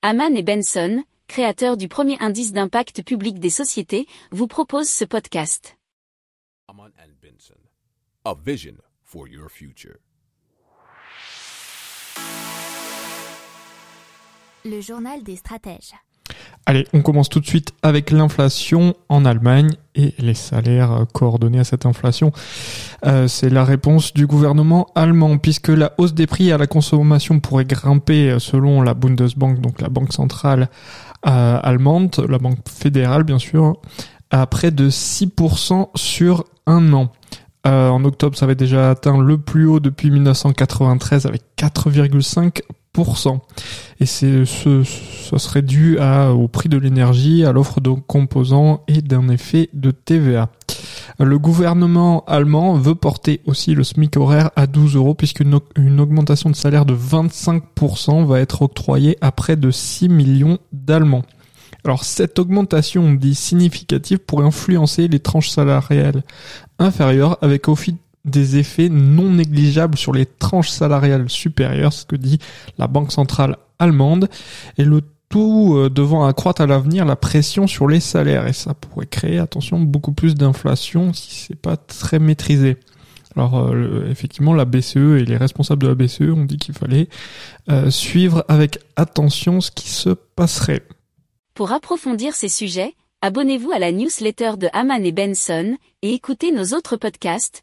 Haman et Benson, créateurs du premier indice d'impact public des sociétés, vous proposent ce podcast. Haman and Benson, a vision for your future. Le journal des stratèges. Allez, on commence tout de suite avec l'inflation en Allemagne et les salaires coordonnés à cette inflation. Euh, c'est la réponse du gouvernement allemand, puisque la hausse des prix à la consommation pourrait grimper selon la Bundesbank, donc la banque centrale euh, allemande, la banque fédérale bien sûr, à près de 6% sur un an. Euh, en octobre, ça avait déjà atteint le plus haut depuis 1993 avec 4,5 et c'est ce, serait dû au prix de l'énergie, à l'offre de composants et d'un effet de TVA. Le gouvernement allemand veut porter aussi le SMIC horaire à 12 euros puisqu'une une augmentation de salaire de 25% va être octroyée à près de 6 millions d'Allemands. Alors cette augmentation dit significative pour influencer les tranches salariales inférieures avec au des effets non négligeables sur les tranches salariales supérieures, ce que dit la Banque centrale allemande, et le tout euh, devant accroître à l'avenir la pression sur les salaires, et ça pourrait créer, attention, beaucoup plus d'inflation si c'est pas très maîtrisé. Alors euh, effectivement, la BCE et les responsables de la BCE ont dit qu'il fallait euh, suivre avec attention ce qui se passerait. Pour approfondir ces sujets, abonnez-vous à la newsletter de Haman et Benson et écoutez nos autres podcasts